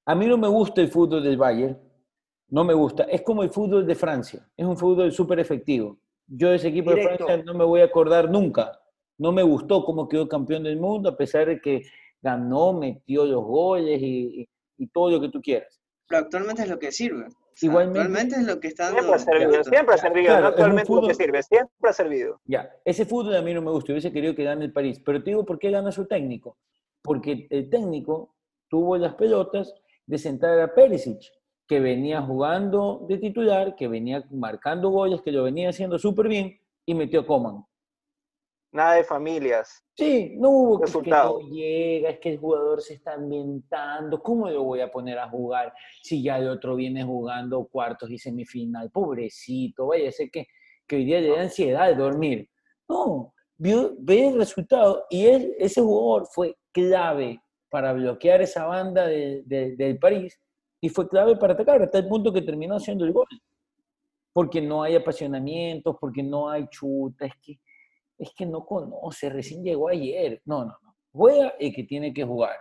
A mí no me gusta el fútbol del Bayern, no me gusta. Es como el fútbol de Francia, es un fútbol súper efectivo. Yo de ese equipo Directo. de Francia no me voy a acordar nunca. No me gustó cómo quedó campeón del mundo, a pesar de que ganó, metió los goles y, y- y todo lo que tú quieras. Pero actualmente es lo que sirve. Igualmente- Actualmente es lo que está siempre dando. ha servido, siempre ha servido, Claro, no es actualmente lo que sirve, siempre ha servido. Ya, ese fútbol a mí no me gusta, yo hubiese querido que gane el París, pero te digo por qué gana su técnico. Porque el técnico tuvo las pelotas de sentar a Perisic, que venía jugando de titular, que venía marcando goles, que lo venía haciendo súper bien, y metió a Coman. Nada de familias. Sí, no hubo que, es que Resultado. no llega, es que el jugador se está ambientando, ¿cómo lo voy a poner a jugar si ya el otro viene jugando cuartos y semifinal? Pobrecito, vaya ser que, que hoy día le da ansiedad dormir. No, vio, ve el resultado y él, ese jugador fue clave para bloquear esa banda de- de- del París y fue clave para atacar hasta el punto que terminó haciendo el gol. Porque no hay apasionamientos, porque no hay chuta, es que es que no conoce, recién llegó ayer. No, no, no. Juega el que tiene que jugar.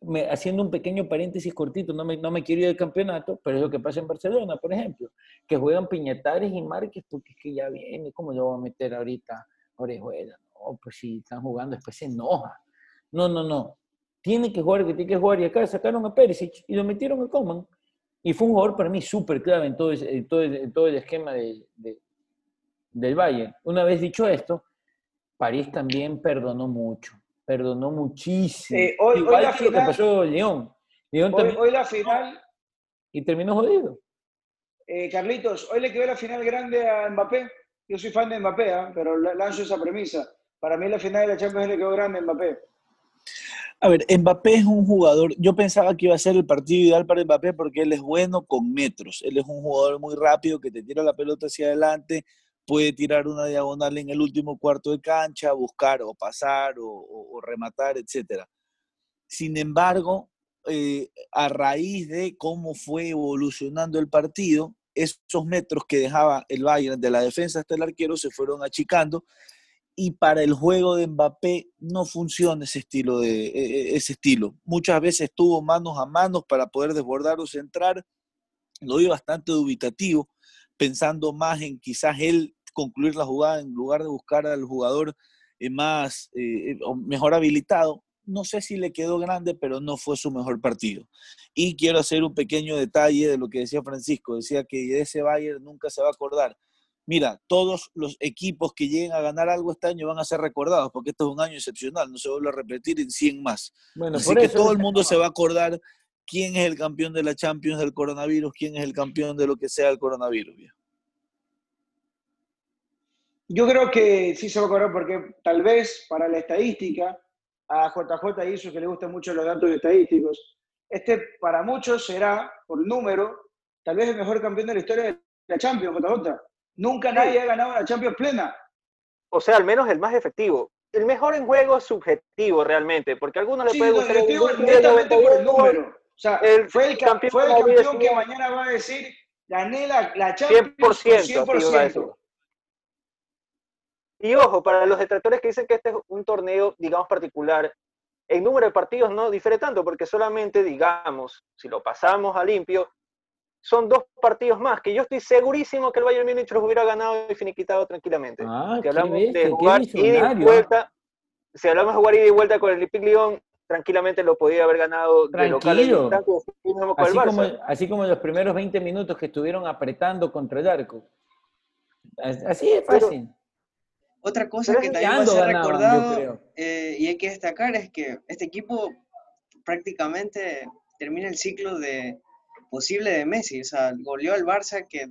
Me- haciendo un pequeño paréntesis cortito, no me, no me quiero ir del campeonato, pero es lo que pasa en Barcelona, por ejemplo, que juegan Piñatares y Márquez porque es que ya viene, ¿cómo lo va a meter ahorita Orejuela? No, pues si están jugando, después se enoja. No, no, no. Tiene que jugar que tiene que jugar y acá sacaron a Perisic y lo metieron a Coman. Y fue un jugador para mí súper clave en todo, ese- en todo, el- en todo el esquema de, de- del Bayern. Una vez dicho esto, París también perdonó mucho, perdonó muchísimo. Eh, hoy- hoy Igual la que lo que final- pasó León. León Hoy, hoy la final, y terminó jodido. eh, Carlitos, hoy le quedó la final grande a Mbappé. Yo soy fan de Mbappé, ¿ah? pero la- lanzo esa premisa. Para mí la final de la Champions le quedó grande a Mbappé. A ver, Mbappé es un jugador, yo pensaba que iba a ser el partido ideal para Mbappé porque él es bueno con metros, él es un jugador muy rápido que te tira la pelota hacia adelante, puede tirar una diagonal en el último cuarto de cancha, buscar o pasar o, rematar, etc. Sin embargo, eh, a raíz de cómo fue evolucionando el partido, esos metros que dejaba el Bayern de la defensa hasta el arquero se fueron achicando y para el juego de Mbappé no funciona ese estilo de e- e- ese estilo. Muchas veces tuvo manos a manos para poder desbordar o centrar. Lo vi bastante dubitativo, pensando más en quizás él concluir la jugada en lugar de buscar al jugador eh, más eh, o mejor habilitado. No sé si le quedó grande, pero no fue su mejor partido. Y quiero hacer un pequeño detalle de lo que decía Francisco. Decía que de ese Bayern nunca se va a acordar mira, todos los equipos que lleguen a ganar algo este año van a ser recordados, porque esto es un año excepcional, no se vuelve a repetir en 100 más. Bueno, Así que todo el mundo se va a acordar quién es el campeón de la Champions del coronavirus, quién es el campeón de lo que sea el coronavirus. Yo creo que sí se va a acordar porque tal vez para la estadística, a JJ hizo que le gustan mucho los datos estadísticos. Este para muchos será, por número, tal vez el mejor campeón de la historia de la Champions, JJ. Nunca nadie ha ganado una Champions plena. O sea, al menos el más efectivo. el mejor en juego es subjetivo realmente, porque a algunos le Sí, puede no, gustar el gol netamente por el 91, número. O sea, el fue el, ca- campeón fue el campeón que mañana va a decir, gané la, la Champions 100%, con así iba a decir. 100%. Y ojo, para los detractores que dicen que este es un torneo, digamos, particular, el número de partidos no difiere tanto, porque solamente, digamos, si lo pasamos a limpio, son dos partidos más, que yo estoy segurísimo que el Bayern Múnich los hubiera ganado y finiquitado tranquilamente. Ah, si qué hablamos bestia, de jugar ida y vuelta, si hablamos de jugar ida y vuelta con el Olympique Lyon, tranquilamente lo podía haber ganado de local así mismo con el Así como, así como los primeros 20 minutos que estuvieron apretando contra el arco. As- Así es Pero- fácil. Otra cosa Pero que también va a ser ganaban, recordado eh, y hay que destacar es que este equipo prácticamente termina el ciclo de posible de Messi, o sea, goleó al Barça que,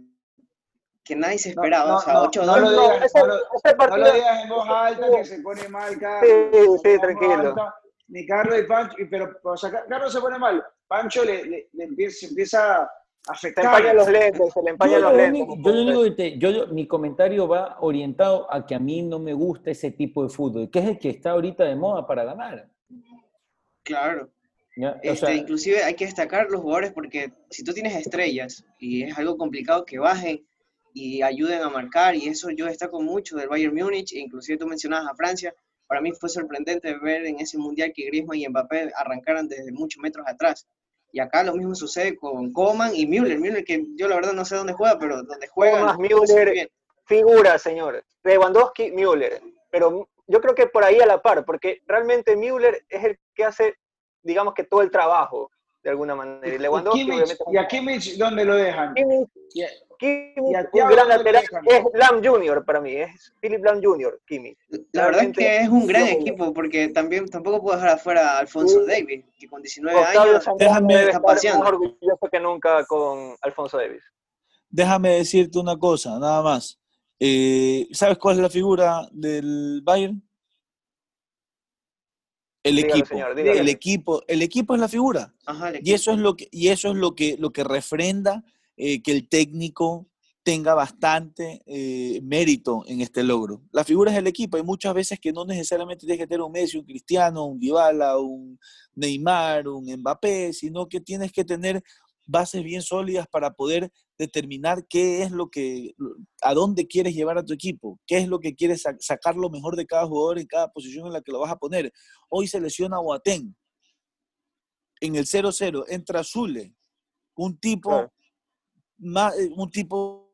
que nadie se No, esperaba, no, o sea, no, 8 no lo No, digas, ese, no lo- No digas en voz alta que se pone mal Carlos. Sí, no sí, tranquilo. alta. Ni Carlos y Pancho, pero o sea, Carlos se pone mal. Pancho le, le- le empieza, se empieza a se afectar. empañan los lentes, se le Yo empañan lo los lentes. único- yo lo único que te- yo lo- mi comentario va orientado a que a mí no me gusta ese tipo de fútbol, que es el que está ahorita de moda para ganar. claro. ¿Ya? O Este, sea, inclusive hay que destacar los jugadores porque si tú tienes estrellas y es algo complicado que bajen y ayuden a marcar y eso yo destaco mucho del Bayern Múnich, e inclusive tú mencionabas a Francia, para mí fue sorprendente ver en ese mundial que Griezmann y Mbappé arrancaran desde muchos metros atrás. Y acá lo mismo sucede con Coman y Müller, Müller que yo la verdad no sé dónde juega, pero donde juega muy Müller, figura, señor. Lewandowski, Müller. Pero yo creo que por ahí a la par, porque realmente Müller es el que hace, digamos que todo el trabajo, de alguna manera. Y Lewandowski, Kimmich, obviamente. ¿Y a Kimmich dónde lo dejan? Kimmich, Y a- Kimmich, y un gran lateral, es Lam Jr. para mí, es Philip Lam Jr., Kimmich. La verdad es que es un gran equipo porque también tampoco puedo dejar afuera a Alfonso Sí. Davis, que con 19 Octavio años déjame- está estar paseando. más orgulloso que nunca con Alfonso Davis. Déjame decirte una cosa, nada más. Eh, ¿Sabes cuál es la figura del Bayern? El Dígalo, equipo. señor, el equipo. El equipo es la figura. Ajá, Y eso es lo que, y eso es lo que, lo que refrenda eh, que el técnico tenga bastante eh, mérito en este logro. La figura es el equipo. Hay muchas veces que no necesariamente tienes que tener un Messi, un Cristiano, un Dybala, un Neymar, un Mbappé, sino que tienes que tener bases bien sólidas para poder determinar qué es lo que, a dónde quieres llevar a tu equipo, qué es lo que quieres sa- sacar lo mejor de cada jugador en cada posición en la que lo vas a poner. Hoy se lesiona Boateng. En el 0-0 entra Zule, un tipo Claro. más, eh, un tipo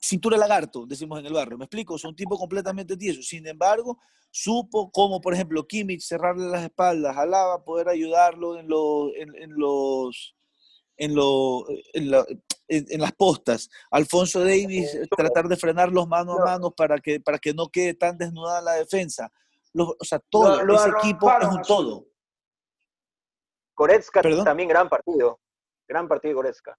cintura lagarto, decimos en el barrio, ¿me explico? O sea, un tipo completamente tieso. Sin embargo, supo como, por ejemplo, Kimmich cerrarle las espaldas, Alaba poder ayudarlo en, los en, en los en, lo- en, la- en- en las postas, Alfonso Davis eh, tratar de frenarlos mano a No. mano para que, para que no quede tan desnudada la defensa. Los- o sea, todo, lo ese equipo es un todo. Goretzka ¿Perdón? también gran partido. Gran partido Goretzka.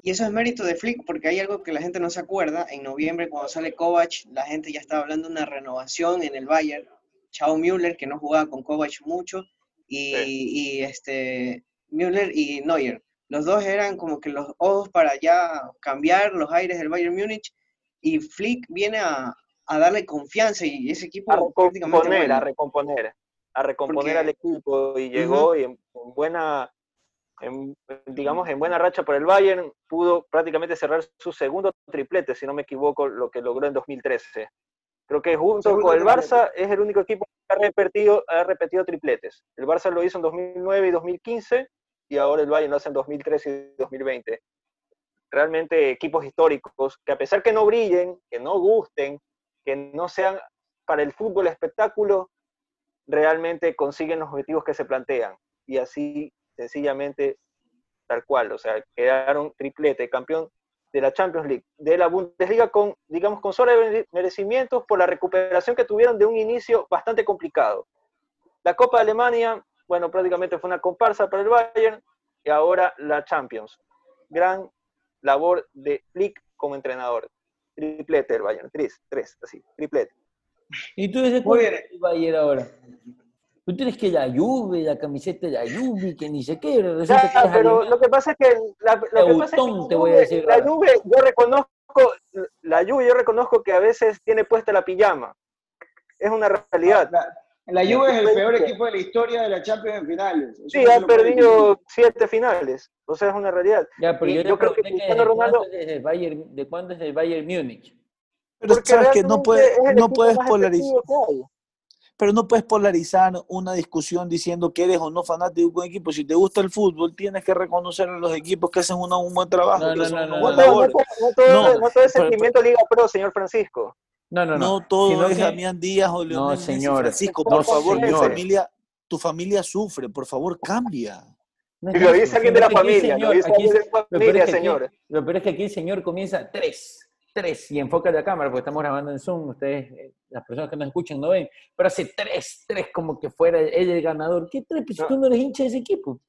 Y eso es mérito de Flick porque hay algo que la gente no se acuerda. En noviembre, cuando sale Kovac, la gente ya estaba hablando de una renovación en el Bayern. Chao Müller, que no jugaba con Kovac mucho, y, y, este, Müller y Neuer. Los dos eran como que los ojos para ya cambiar los aires del Bayern Múnich. Y Flick viene a, a darle confianza y ese equipo A recomponer, a recomponer. A recomponer Porque- al equipo y llegó y en, en buena, en- digamos, en buena racha por el Bayern, pudo prácticamente cerrar su segundo triplete, si no me equivoco, lo que logró en 2013. Creo que junto Segundo con el. Barça es el único equipo que ha repetido, ha repetido tripletes. El Barça lo hizo en 2009 y 2015 y ahora el Bayern lo hace en 2013 y 2020. Realmente equipos históricos que a pesar que no brillen, que no gusten, que no sean para el fútbol espectáculo, realmente consiguen los objetivos que se plantean. Y así, sencillamente, tal cual. O sea, quedaron triplete, campeón de la Champions League, de la Bundesliga con, digamos, con solo merecimientos por la recuperación que tuvieron de un inicio bastante complicado. La Copa de Alemania, bueno, prácticamente fue una comparsa para el Bayern, y ahora la Champions. Gran labor de Flick como entrenador. Triplete del Bayern, tres, tres, así, triplete. ¿Y tú cuándo bien. eres el Bayern ahora? Tú tienes que la Juve, la camiseta de la Juve, que ni sé qué, Ya, pero lo que pasa es que la, lo que pasa es que Teutón, la te voy a Juve- decir la ahora. Juve, yo reconozco, la Juve yo reconozco que a veces tiene puesta la pijama. es una realidad. La, Juve es el peor equipo de la historia de la Champions en finales. sí, ha perdido siete finales, o sea, es una realidad. Ya, pero yo, creo que, Cristiano Ronaldo... ¿De cuándo es el Bayern Múnich? Pero sabes que no, puede, no puedes polarizar. Pero no puedes polarizar una discusión diciendo que eres o no fanático de un equipo. Si te gusta el fútbol, tienes que reconocer a los equipos que hacen un buen trabajo. No, no, no, no, no, todo es sentimiento Liga Pro, señor Francisco. No, no, no. No todo es Damián Díaz o Leonel no, señor. Francisco, por favor, tu familia, tu familia sufre, por favor, cambia. y lo dice alguien de la familia, lo dice alguien de la familia, señor. Lo peor es que aquí el señor comienza tres tres, y enfoca la cámara, porque estamos grabando en Zoom, ustedes, eh, las personas que nos escuchan no ven, pero hace tres, tres como que fuera él el ganador. ¿Qué tres? Pues tú no eres hincha de ese equipo.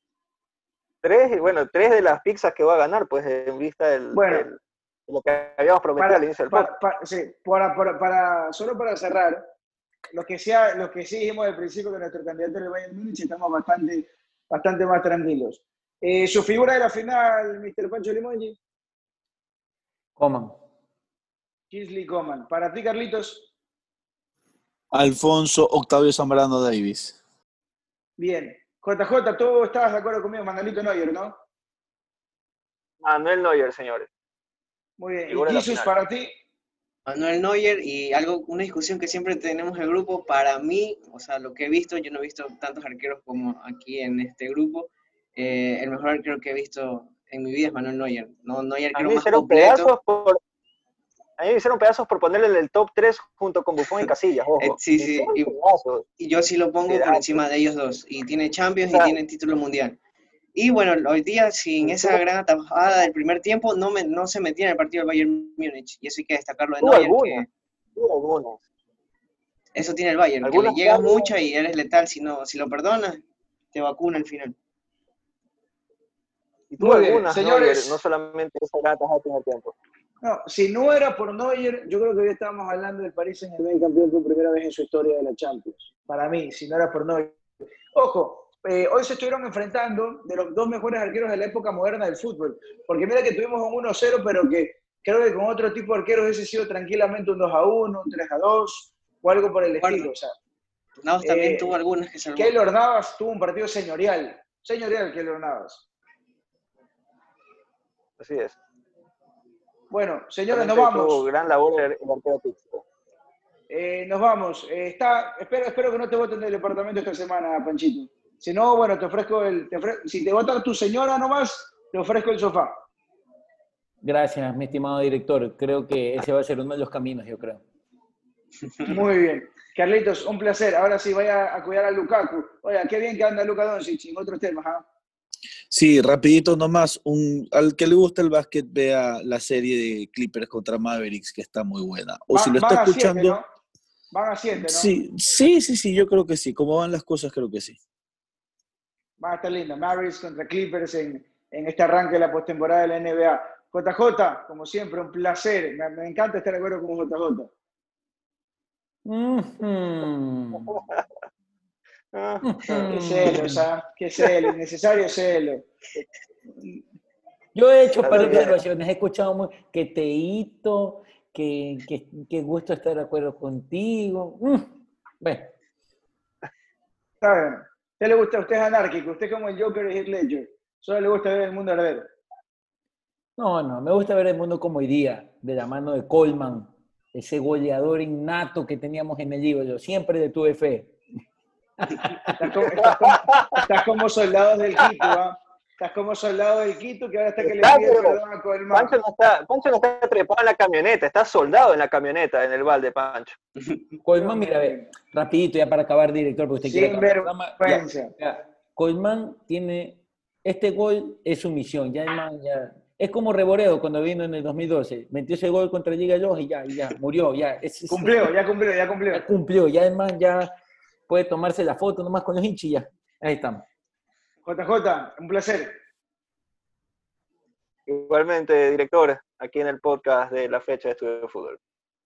Tres, bueno, tres de las pizzas que va a ganar, pues en vista del, bueno, lo que habíamos prometido al inicio del para, sí, para, para, solo para cerrar, lo que, sea, lo que sí dijimos al principio que nuestro candidato es el Bayern Múnich, estamos bastante, bastante más tranquilos. Eh, su figura de la final, Mr. Pancho Limongi. Coman. Kisley Coman. Para ti, Carlitos. Alfonso Octavio Zambrano Davis. Bien. JJ, tú estabas de acuerdo conmigo, Manuelito Neuer, ¿no? Manuel Neuer, señores. Muy bien. ¿Y Jesus para ti? Manuel Neuer y algo, una discusión que siempre tenemos en el grupo, para mí, o sea, lo que he visto, yo no he visto tantos arqueros como aquí en este grupo, eh, el mejor arquero que he visto en mi vida es Manuel Neuer. No, Neuer creo más completo. Por, a mí me hicieron pedazos por ponerle en el top 3 junto con Buffon y Casillas. Ojo. Eh, sí, sí. Y, yo sí lo pongo por encima de ellos dos. Y tiene Champions y tiene título mundial. Y bueno, hoy día, sin esa gran atajada del primer tiempo, no, me, no se metía en el partido del Bayern Múnich. Y eso hay que destacarlo de Neuer. Que... Eso tiene el Bayern, que le llega mucho y eres letal. Si, no, si lo perdonas, te vacuna al final. Y tú algunas, señores, no solamente esa gran atajada del primer tiempo. No, si no era por Neuer, yo creo que hoy estábamos hablando del París en el campeón por primera vez en su historia de la Champions. Para mí, si no era por Neuer. Ojo, eh, hoy se estuvieron enfrentando de los dos mejores arqueros de la época moderna del fútbol. Porque mira que tuvimos un 1-0, pero que creo que con otro tipo de arqueros hubiese sido tranquilamente un 2-1, un 3-2 o algo por el estilo. O sea, Navas también eh, tuvo algunas que salvó. Keylor Navas tuvo un partido señorial. Señorial Keylor Navas. Así es. Bueno, señores, nos vamos. gran labor eh, nos vamos. Eh, está, espero, espero que no te voten del departamento esta semana, Panchito. Si no, bueno, te ofrezco el. si te vota tu señora nomás, te ofrezco el sofá. Gracias, mi estimado director. Creo que ese va a ser uno de los caminos, yo creo. Muy bien. Carlitos, un placer. Ahora sí, vaya a cuidar a Lukaku. Oiga, qué bien que anda Luka Doncic en otros temas. ¿ah? Sí, rapidito nomás, un, al que le gusta el básquet vea la serie de Clippers contra Mavericks, que está muy buena. O si lo está escuchando... Van a siete, ¿no? Sí, sí, sí, sí, yo creo que sí. Como van las cosas, creo que sí. Va a estar lindo. Mavericks contra Clippers en, este arranque de la postemporada de la NBA. JJ, como siempre, un placer. Me, encanta estar de acuerdo con JJ. Qué celos, ¿ah? Qué celo, innecesario celo. Yo he hecho par de observaciones, he escuchado que te hito, que, que, gusto estar de acuerdo contigo. Mm, bueno. Está bien. ¿A usted le gusta? Usted es anárquico, usted como el Joker y Heath Ledger. Solo le gusta ver el mundo arder. No, no, me gusta ver el mundo como hoy día, de la mano de Coleman, ese goleador innato que teníamos en el libro. Yo siempre le tuve fe. Estás como, soldados del Quito, ¿ah? Estás como soldado del Quito que ahora está que le pide perdón a Colmán. Pancho no, está, Pancho no está trepado en la camioneta, está soldado en la camioneta, en el balde, Pancho. Colmán, mira, a ver, rapidito ya para acabar, director, porque usted Sin vergüenza. Colmán tiene, este gol es su misión, ya además ya... Es como Reboredo cuando vino en el 2012. Metió ese gol contra Liga y ya, ya, murió, ya. cumplió, ya cumplió, ya cumplió. Ya cumplió, ya además ya puede tomarse la foto nomás con los hinchas y ya. Ahí estamos. JJ, un placer. Igualmente, director, aquí en el podcast de la fecha de estudio de fútbol.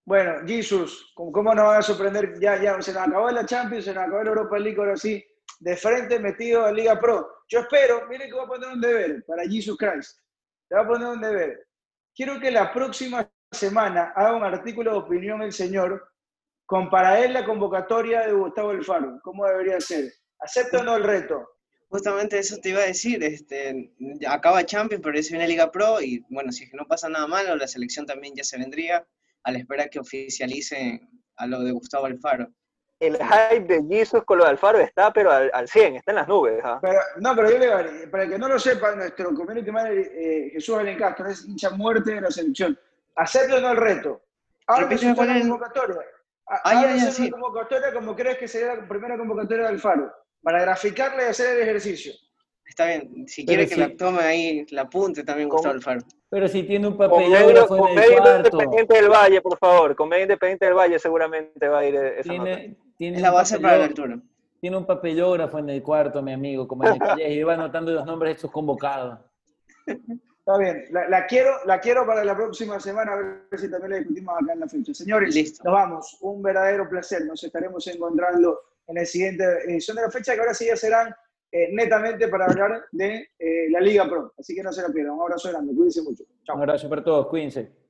Bueno, Jesus, ¿cómo nos van a sorprender? Ya, ya, se nos acabó la Champions, se nos acabó la Europa League, ahora sí, de frente metido en Liga Pro. Yo espero, miren que va a poner un deber para Jesus Christ. Te va a poner un deber. Quiero que la próxima semana haga un artículo de opinión el señor con para él la convocatoria de Gustavo Alfaro. ¿Cómo debería ser? ¿Acepta o no el reto? Justamente eso te iba a decir, este, acaba Champions, pero ya se viene Liga Pro y bueno, si es que no pasa nada malo, la selección también ya se vendría a la espera que oficialicen a lo de Gustavo Alfaro. El hype de Jesus con lo de Alfaro está, pero al, al 100, está en las nubes. ¿ah? Pero, no, pero yo le para el que no lo sepa, nuestro community manager eh, Jesús Alen Castro es hincha muerte de la selección. ¿Acepta o no el reto? Ahora que cuál es- convocatoria. Ah, Ahora ya, ya, sí. convocatoria como crees que sería la primera convocatoria de Alfaro, para graficarle y hacer el ejercicio. Está bien, si Pero quiere que sí. la tome ahí, la apunte también ¿Cómo? Gustavo Alfaro. Pero si tiene un Con medio, papelógrafo con en medio el cuarto, Independiente del Valle, por favor. Con medio Independiente del Valle seguramente va a ir esa nota. tiene, tiene Es la un base para la altura. Tiene un papelógrafo en el cuarto, mi amigo, como en el colegio, y va anotando los nombres de estos convocados. Está bien, la, la quiero, la quiero para la próxima semana, a ver si también la discutimos acá en la fecha. Señores, Listo. nos vamos. Un verdadero placer. Nos estaremos encontrando en el siguiente edición de la fecha, que ahora sí ya serán eh, netamente para hablar de eh, la Liga Pro. Así que no se la pierdan. Un abrazo grande. Cuídense mucho. Chao. Un abrazo para todos, cuídense.